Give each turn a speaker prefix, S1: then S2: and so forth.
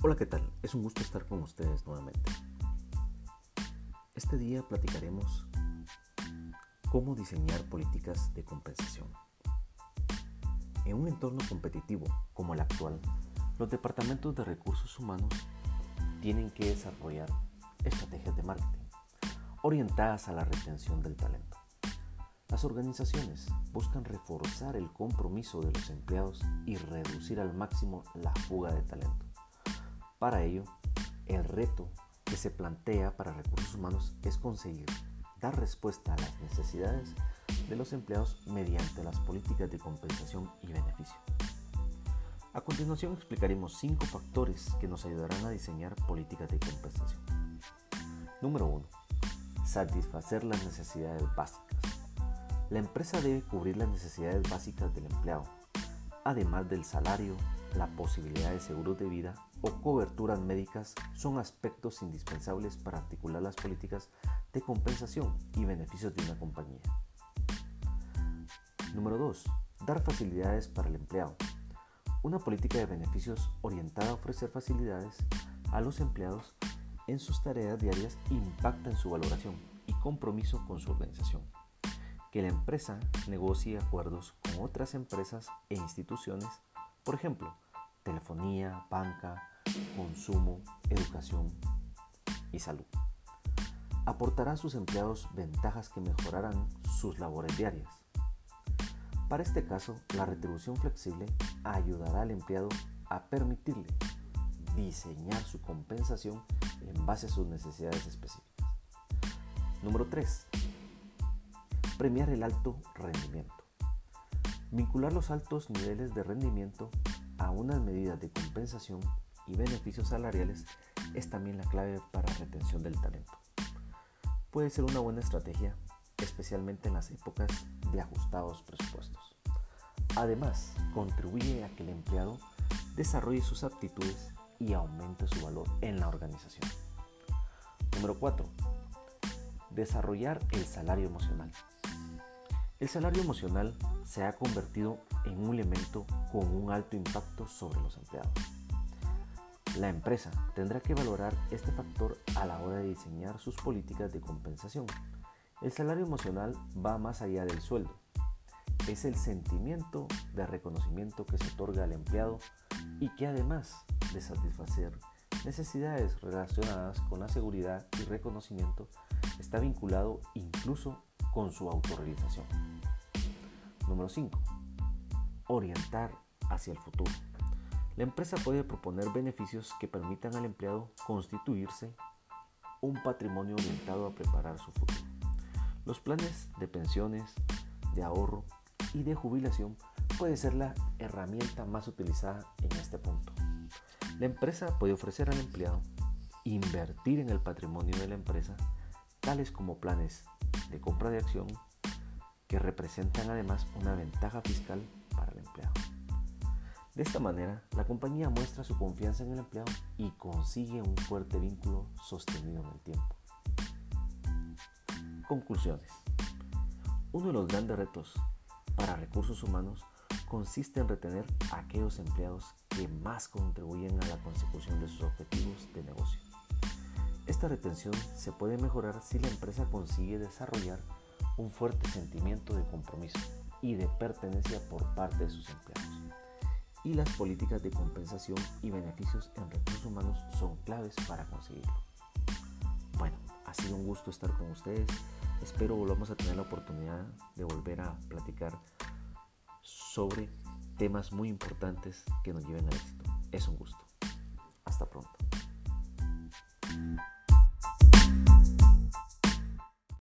S1: Hola, ¿qué tal? Es un gusto estar con ustedes nuevamente. Este día platicaremos cómo diseñar políticas de compensación. En un entorno competitivo como el actual, los departamentos de recursos humanos tienen que desarrollar estrategias de marketing orientadas a la retención del talento. Las organizaciones buscan reforzar el compromiso de los empleados y reducir al máximo la fuga de talento. Para ello, el reto que se plantea para recursos humanos es conseguir dar respuesta a las necesidades de los empleados mediante las políticas de compensación y beneficio. A continuación explicaremos cinco factores que nos ayudarán a diseñar políticas de compensación. Número 1. Satisfacer las necesidades básicas. La empresa debe cubrir las necesidades básicas del empleado, además del salario, la posibilidad de seguros de vida o coberturas médicas son aspectos indispensables para articular las políticas de compensación y beneficios de una compañía. Número 2. Dar facilidades para el empleado. Una política de beneficios orientada a ofrecer facilidades a los empleados en sus tareas diarias impacta en su valoración y compromiso con su organización. Que la empresa negocie acuerdos con otras empresas e instituciones, por ejemplo, telefonía, banca, consumo, educación y salud. Aportará a sus empleados ventajas que mejorarán sus labores diarias. Para este caso, la retribución flexible ayudará al empleado a permitirle diseñar su compensación en base a sus necesidades específicas. Número 3. Premiar el alto rendimiento. Vincular los altos niveles de rendimiento a unas medidas de compensación y beneficios salariales es también la clave para retención del talento. Puede ser una buena estrategia, especialmente en las épocas de ajustados presupuestos. Además, contribuye a que el empleado desarrolle sus aptitudes y aumente su valor en la organización. Número 4. Desarrollar el salario emocional. El salario emocional se ha convertido en un elemento con un alto impacto sobre los empleados. La empresa tendrá que valorar este factor a la hora de diseñar sus políticas de compensación. El salario emocional va más allá del sueldo. Es el sentimiento de reconocimiento que se otorga al empleado y que además de satisfacer necesidades relacionadas con la seguridad y reconocimiento, está vinculado incluso con su autorrealización. Número 5. Orientar hacia el futuro. La empresa puede proponer beneficios que permitan al empleado constituirse un patrimonio orientado a preparar su futuro. Los planes de pensiones, de ahorro y de jubilación puede ser la herramienta más utilizada en este punto. La empresa puede ofrecer al empleado invertir en el patrimonio de la empresa, tales como planes de compra de acción, que representan además una ventaja fiscal para el empleado. De esta manera, la compañía muestra su confianza en el empleado y consigue un fuerte vínculo sostenido en el tiempo. Conclusiones. Uno de los grandes retos para recursos humanos consiste en retener a aquellos empleados que más contribuyen a la consecución de sus objetivos de negocio. Esta retención se puede mejorar si la empresa consigue desarrollar un fuerte sentimiento de compromiso y de pertenencia por parte de sus empleados. Y las políticas de compensación y beneficios en recursos humanos son claves para conseguirlo. Bueno, ha sido un gusto estar con ustedes. Espero volvamos a tener la oportunidad de volver a platicar sobre temas muy importantes que nos lleven al éxito. Es un gusto. Hasta pronto.